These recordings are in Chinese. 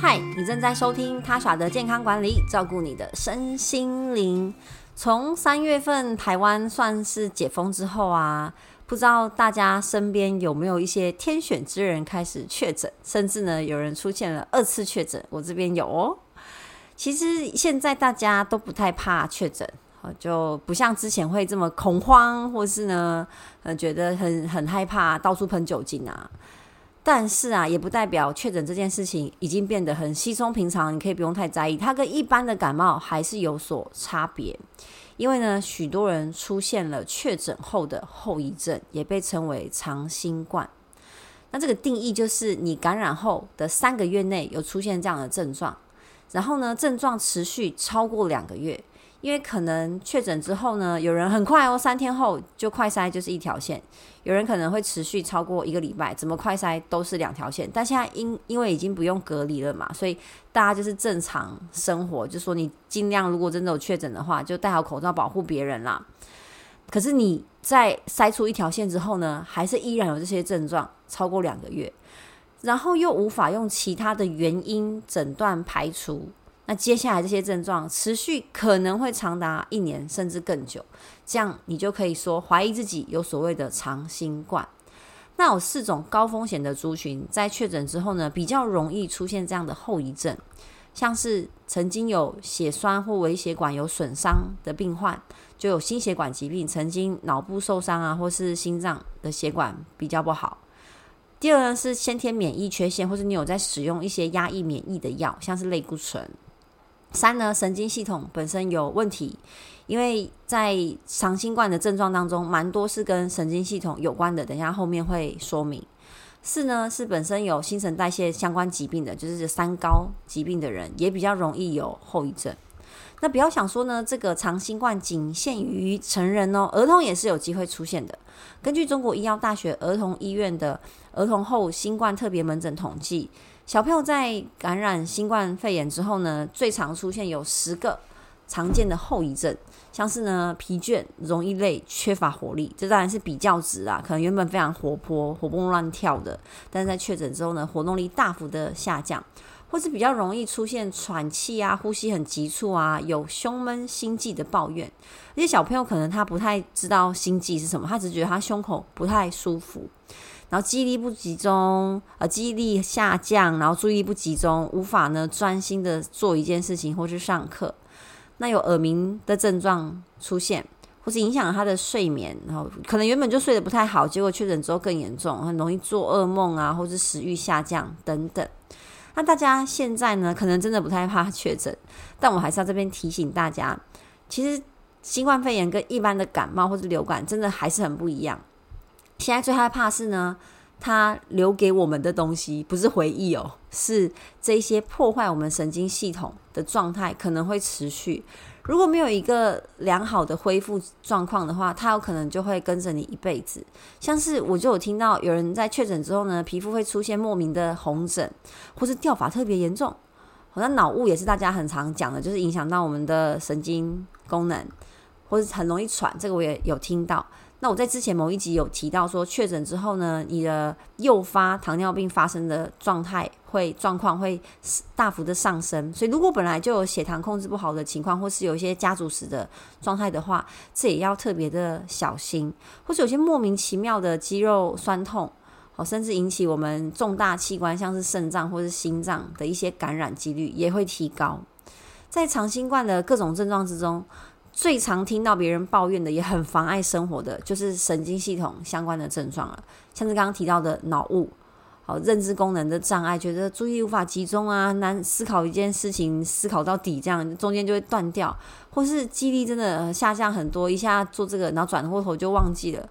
嗨，你正在收听他耍的健康管理，照顾你的身心灵。从三月份台湾算是解封之后啊，不知道大家身边有没有一些天选之人开始确诊，甚至呢有人出现了二次确诊。我这边有哦。其实现在大家都不太怕确诊，就不像之前会这么恐慌，或是呢，呃，觉得很很害怕，到处喷酒精啊。但是啊，也不代表确诊这件事情已经变得很稀松平常，你可以不用太在意。它跟一般的感冒还是有所差别，因为呢，许多人出现了确诊后的后遗症，也被称为长新冠。那这个定义就是你感染后的三个月内有出现这样的症状。然后呢，症状持续超过两个月，因为可能确诊之后呢，有人很快哦，三天后就快筛就是一条线，有人可能会持续超过一个礼拜，怎么快筛都是两条线。但现在因因为已经不用隔离了嘛，所以大家就是正常生活，就说你尽量如果真的有确诊的话，就戴好口罩保护别人啦。可是你在筛出一条线之后呢，还是依然有这些症状超过两个月。然后又无法用其他的原因诊断排除，那接下来这些症状持续可能会长达一年甚至更久，这样你就可以说怀疑自己有所谓的长新冠。那有四种高风险的族群在确诊之后呢，比较容易出现这样的后遗症，像是曾经有血栓或微血管有损伤的病患，就有心血管疾病，曾经脑部受伤啊，或是心脏的血管比较不好。第二呢是先天免疫缺陷，或是你有在使用一些压抑免疫的药，像是类固醇。三呢，神经系统本身有问题，因为在长新冠的症状当中，蛮多是跟神经系统有关的，等下后面会说明。四呢是本身有新陈代谢相关疾病的，就是三高疾病的人，也比较容易有后遗症。那不要想说呢，这个长新冠仅限于成人哦，儿童也是有机会出现的。根据中国医药大学儿童医院的儿童后新冠特别门诊统计，小朋友在感染新冠肺炎之后呢，最常出现有十个常见的后遗症，像是呢疲倦、容易累、缺乏活力，这当然是比较值啊，可能原本非常活泼、活蹦乱跳的，但是在确诊之后呢，活动力大幅的下降。或是比较容易出现喘气啊、呼吸很急促啊、有胸闷、心悸的抱怨。而且小朋友可能他不太知道心悸是什么，他只觉得他胸口不太舒服，然后记忆力不集中，呃，记忆力下降，然后注意力不集中，无法呢专心的做一件事情或是上课。那有耳鸣的症状出现，或是影响他的睡眠，然后可能原本就睡得不太好，结果确诊之后更严重，很容易做噩梦啊，或是食欲下降等等。那大家现在呢，可能真的不太怕确诊，但我还是要这边提醒大家，其实新冠肺炎跟一般的感冒或者流感真的还是很不一样。现在最害怕是呢，它留给我们的东西不是回忆哦，是这些破坏我们神经系统的状态可能会持续。如果没有一个良好的恢复状况的话，它有可能就会跟着你一辈子。像是我就有听到有人在确诊之后呢，皮肤会出现莫名的红疹，或是掉发特别严重。好像脑雾也是大家很常讲的，就是影响到我们的神经功能，或是很容易喘。这个我也有听到。那我在之前某一集有提到说，确诊之后呢，你的诱发糖尿病发生的状态会状况会大幅的上升。所以如果本来就有血糖控制不好的情况，或是有一些家族史的状态的话，这也要特别的小心。或是有些莫名其妙的肌肉酸痛，哦，甚至引起我们重大器官像是肾脏或是心脏的一些感染几率也会提高。在长新冠的各种症状之中，最常听到别人抱怨的，也很妨碍生活的，就是神经系统相关的症状了，像是刚刚提到的脑雾，好，认知功能的障碍，觉得注意力无法集中啊，难思考一件事情，思考到底，这样中间就会断掉，或是记忆力真的下降很多，一下做这个，然后转过头就忘记了，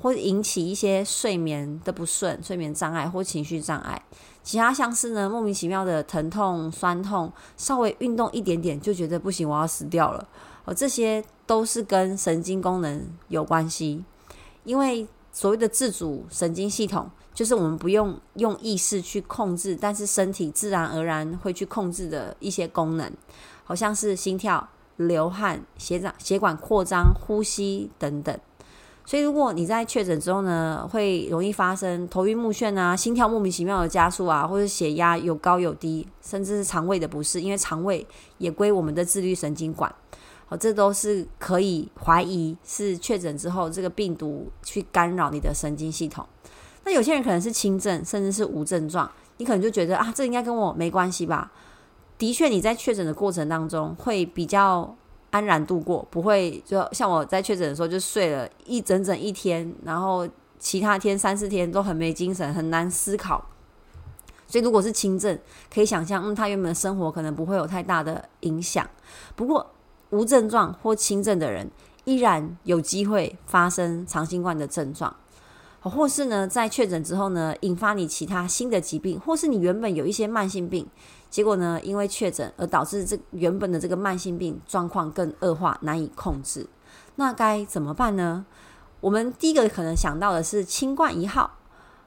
或引起一些睡眠的不顺、睡眠障碍或情绪障碍，其他像是呢，莫名其妙的疼痛、酸痛，稍微运动一点点就觉得不行，我要死掉了。这些都是跟神经功能有关系，因为所谓的自主神经系统，就是我们不用用意识去控制，但是身体自然而然会去控制的一些功能，好像是心跳、流汗、血长血管扩张、呼吸等等。所以如果你在确诊之后呢，会容易发生头晕目眩啊，心跳莫名其妙的加速啊，或者血压有高有低，甚至是肠胃的不适，因为肠胃也归我们的自律神经管。哦，这都是可以怀疑是确诊之后这个病毒去干扰你的神经系统。那有些人可能是轻症，甚至是无症状，你可能就觉得啊，这应该跟我没关系吧？的确，你在确诊的过程当中会比较安然度过，不会就像我在确诊的时候就睡了一整整一天，然后其他天三四天都很没精神，很难思考。所以如果是轻症，可以想象，嗯，他原本的生活可能不会有太大的影响。不过，无症状或轻症的人，依然有机会发生长新冠的症状，或是呢，在确诊之后呢，引发你其他新的疾病，或是你原本有一些慢性病，结果呢，因为确诊而导致这原本的这个慢性病状况更恶化，难以控制。那该怎么办呢？我们第一个可能想到的是清冠一号。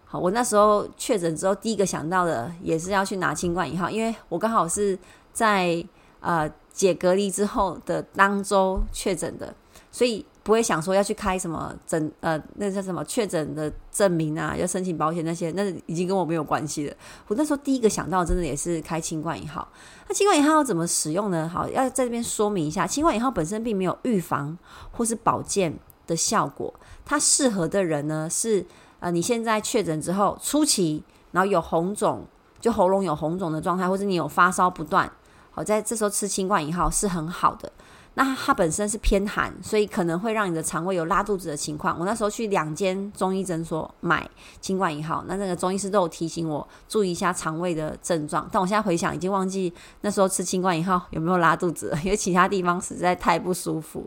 好，我那时候确诊之后，第一个想到的也是要去拿清冠一号，因为我刚好是在呃。解隔离之后的当周确诊的，所以不会想说要去开什么诊呃，那叫什么确诊的证明啊，要申请保险那些，那已经跟我没有关系了。我那时候第一个想到，真的也是开清冠一号。那清冠一号要怎么使用呢？好，要在这边说明一下，清冠一号本身并没有预防或是保健的效果，它适合的人呢是呃，你现在确诊之后初期，然后有红肿，就喉咙有红肿的状态，或者你有发烧不断。好，在这时候吃清冠一号是很好的。那它本身是偏寒，所以可能会让你的肠胃有拉肚子的情况。我那时候去两间中医诊所买清冠一号，那那个中医师都有提醒我注意一下肠胃的症状。但我现在回想，已经忘记那时候吃清冠一号有没有拉肚子了，因为其他地方实在太不舒服。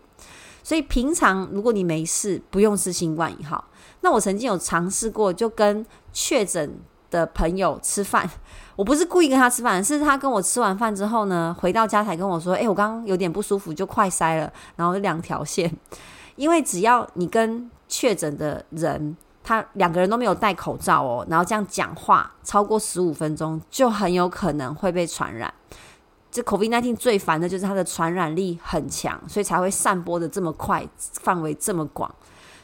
所以平常如果你没事，不用吃清冠一号。那我曾经有尝试过，就跟确诊的朋友吃饭。我不是故意跟他吃饭，是他跟我吃完饭之后呢，回到家才跟我说：“诶，我刚刚有点不舒服，就快塞了，然后两条线。因为只要你跟确诊的人，他两个人都没有戴口罩哦，然后这样讲话超过十五分钟，就很有可能会被传染。这 COVID-19 最烦的就是它的传染力很强，所以才会散播的这么快，范围这么广。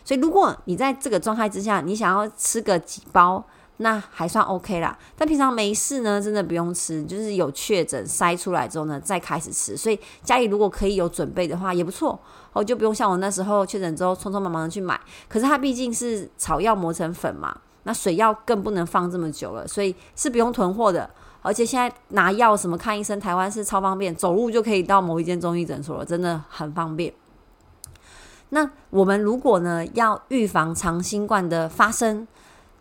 所以如果你在这个状态之下，你想要吃个几包。那还算 OK 啦，但平常没事呢，真的不用吃，就是有确诊筛出来之后呢，再开始吃。所以家里如果可以有准备的话，也不错哦，就不用像我那时候确诊之后，匆匆忙忙的去买。可是它毕竟是草药磨成粉嘛，那水药更不能放这么久了，所以是不用囤货的。而且现在拿药什么看医生，台湾是超方便，走路就可以到某一间中医诊所了，真的很方便。那我们如果呢，要预防长新冠的发生，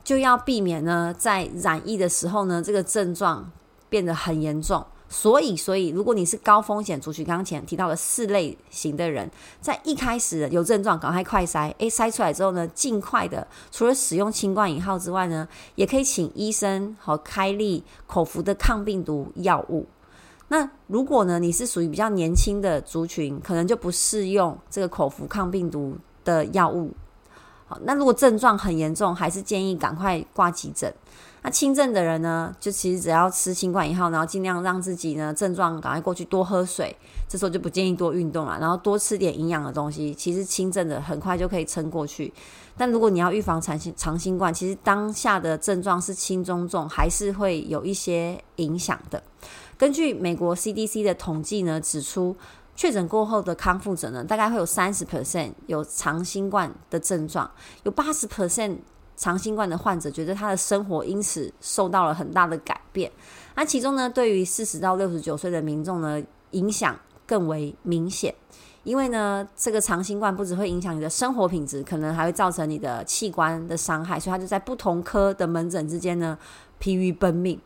就要避免呢，在染疫的时候呢，这个症状变得很严重。所以，所以如果你是高风险族群，刚刚前提到的四类型的人，在一开始有症状，赶快快筛。诶，筛出来之后呢，尽快的，除了使用清冠引号之外呢，也可以请医生和开立口服的抗病毒药物。那如果呢，你是属于比较年轻的族群，可能就不适用这个口服抗病毒的药物。好，那如果症状很严重，还是建议赶快挂急诊。那轻症的人呢，就其实只要吃清冠一号，然后尽量让自己呢症状赶快过去，多喝水。这时候就不建议多运动了，然后多吃点营养的东西。其实轻症的很快就可以撑过去。但如果你要预防长新长新冠，其实当下的症状是轻中重，还是会有一些影响的。根据美国 CDC 的统计呢，指出。确诊过后的康复者呢，大概会有三十 percent 有长新冠的症状，有八十 percent 长新冠的患者觉得他的生活因此受到了很大的改变。那其中呢，对于四十到六十九岁的民众呢，影响更为明显，因为呢，这个长新冠不只会影响你的生活品质，可能还会造成你的器官的伤害，所以他就在不同科的门诊之间呢，疲于奔命。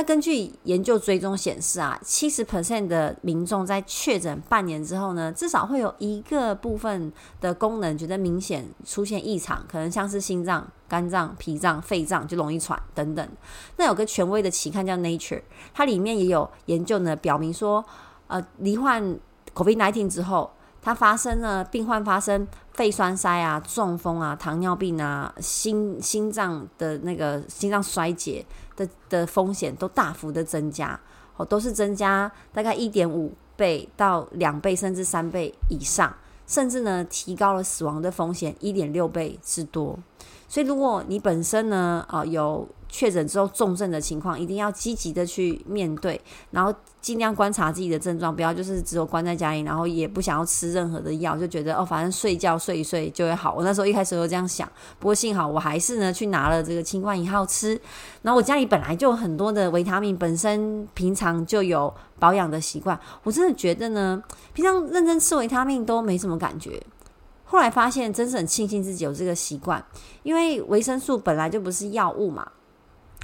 那根据研究追踪显示啊，七十 percent 的民众在确诊半年之后呢，至少会有一个部分的功能觉得明显出现异常，可能像是心脏、肝脏、脾脏、肺脏就容易喘等等。那有个权威的期刊叫 Nature，它里面也有研究呢，表明说，呃，罹患 COVID-19 之后，它发生了病患发生肺栓塞啊、中风啊、糖尿病啊、心心脏的那个心脏衰竭。的的风险都大幅的增加，哦，都是增加大概一点五倍到两倍甚至三倍以上，甚至呢提高了死亡的风险一点六倍之多。所以，如果你本身呢，啊、有确诊之后重症的情况，一定要积极的去面对，然后尽量观察自己的症状，不要就是只有关在家里，然后也不想要吃任何的药，就觉得哦，反正睡觉睡一睡就会好。我那时候一开始都这样想，不过幸好我还是呢去拿了这个清冠一号吃。然后我家里本来就很多的维他命，本身平常就有保养的习惯，我真的觉得呢，平常认真吃维他命都没什么感觉。后来发现，真是很庆幸自己有这个习惯，因为维生素本来就不是药物嘛。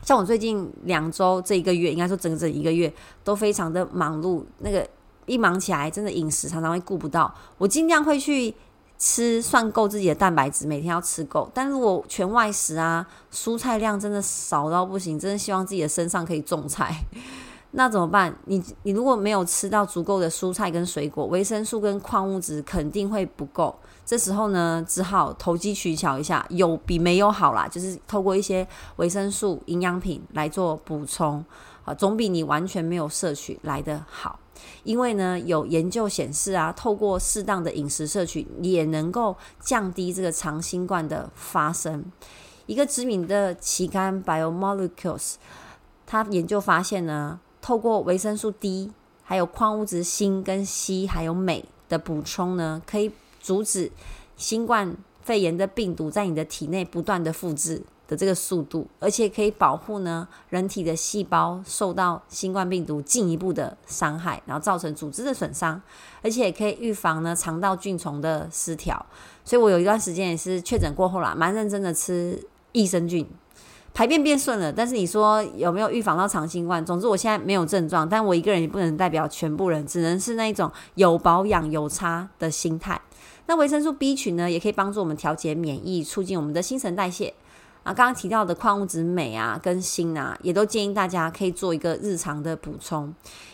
像我最近两周这一个月，应该说整整一个月都非常的忙碌，那个一忙起来，真的饮食常常会顾不到。我尽量会去吃，算够自己的蛋白质，每天要吃够。但如果全外食啊，蔬菜量真的少到不行，真的希望自己的身上可以种菜。那怎么办？你你如果没有吃到足够的蔬菜跟水果，维生素跟矿物质肯定会不够。这时候呢，只好投机取巧一下，有比没有好啦。就是透过一些维生素营养品来做补充，啊，总比你完全没有摄取来得好。因为呢，有研究显示啊，透过适当的饮食摄取，也能够降低这个长新冠的发生。一个知名的期刊《Biomolecules》，他研究发现呢，透过维生素 D，还有矿物质锌跟硒，还有镁的补充呢，可以。阻止新冠肺炎的病毒在你的体内不断的复制的这个速度，而且可以保护呢人体的细胞受到新冠病毒进一步的伤害，然后造成组织的损伤，而且也可以预防呢肠道菌丛的失调。所以我有一段时间也是确诊过后啦，蛮认真的吃益生菌，排便变顺了。但是你说有没有预防到长新冠？总之我现在没有症状，但我一个人也不能代表全部人，只能是那一种有保养有差的心态。那维生素 B 群呢，也可以帮助我们调节免疫，促进我们的新陈代谢。啊，刚刚提到的矿物质镁啊跟锌啊，也都建议大家可以做一个日常的补充。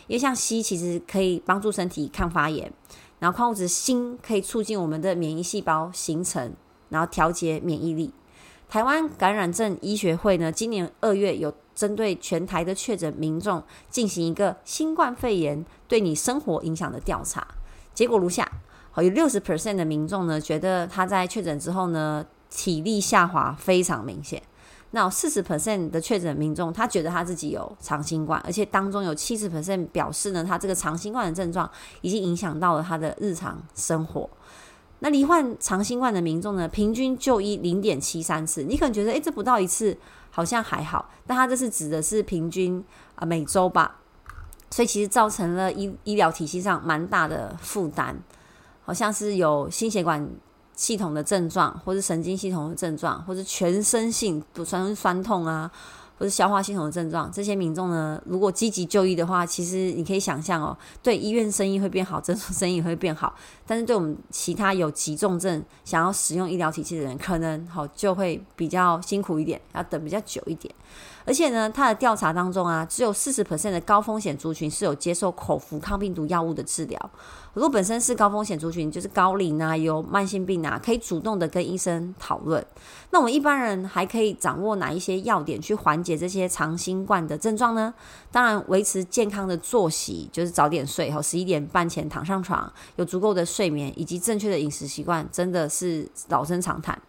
因为像硒其实可以帮助身体抗发炎，然后矿物质锌可以促进我们的免疫细胞形成，然后调节免疫力。台湾感染症医学会呢，今年二月有针对全台的确诊民众进行一个新冠肺炎对你生活影响的调查，结果如下。好，有六十 percent 的民众呢，觉得他在确诊之后呢，体力下滑非常明显。那四十 percent 的确诊民众，他觉得他自己有长新冠，而且当中有七十 percent 表示呢，他这个长新冠的症状已经影响到了他的日常生活。那罹患长新冠的民众呢，平均就医零点七三次。你可能觉得，诶，这不到一次好像还好，但他这是指的是平均啊每周吧，所以其实造成了医医疗体系上蛮大的负担。好像是有心血管系统的症状，或是神经系统的症状，或是全身性不酸酸痛啊，或是消化系统的症状。这些民众呢，如果积极就医的话，其实你可以想象哦，对医院生意会变好，诊所生意会变好。但是对我们其他有急重症想要使用医疗体系的人，可能好就会比较辛苦一点，要等比较久一点。而且呢，他的调查当中啊，只有四十 percent 的高风险族群是有接受口服抗病毒药物的治疗。如果本身是高风险族群，就是高龄啊，有慢性病啊，可以主动的跟医生讨论。那我们一般人还可以掌握哪一些要点去缓解这些长新冠的症状呢？当然，维持健康的作息，就是早点睡，和十一点半前躺上床，有足够的睡眠以及正确的饮食习惯，真的是老生常谈。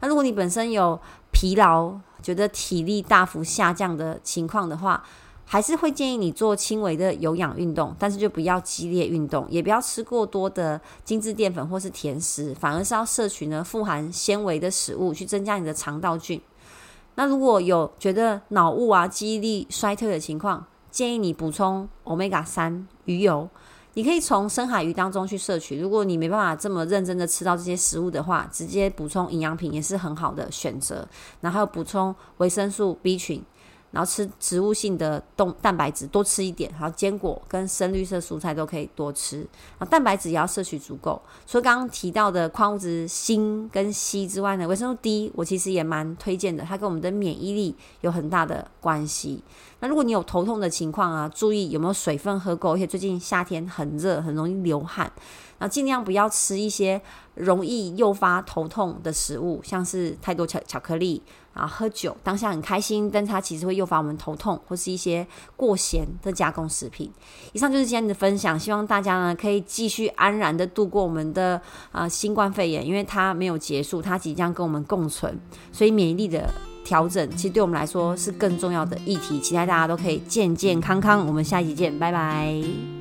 那如果你本身有疲劳，觉得体力大幅下降的情况的话，还是会建议你做轻微的有氧运动，但是就不要激烈运动，也不要吃过多的精致淀粉或是甜食，反而是要摄取呢富含纤维的食物，去增加你的肠道菌。那如果有觉得脑雾啊、记忆力衰退的情况，建议你补充 Omega 三鱼油。你可以从深海鱼当中去摄取，如果你没办法这么认真的吃到这些食物的话，直接补充营养品也是很好的选择。然后补充维生素 B 群。然后吃植物性的动蛋白质多吃一点，然后坚果跟深绿色蔬菜都可以多吃。然后，蛋白质也要摄取足够。除了刚刚提到的矿物质锌跟硒之外呢，维生素 D 我其实也蛮推荐的，它跟我们的免疫力有很大的关系。那如果你有头痛的情况啊，注意有没有水分喝够，而且最近夏天很热，很容易流汗。然后尽量不要吃一些容易诱发头痛的食物，像是太多巧巧克力。啊喝酒，当下很开心，但它其实会诱发我们头痛或是一些过咸的加工食品。以上就是今天的分享，希望大家呢可以继续安然的度过我们的啊、呃、新冠肺炎，因为它没有结束，它即将跟我们共存，所以免疫力的调整其实对我们来说是更重要的议题。期待大家都可以健健康康，我们下一集见，拜拜。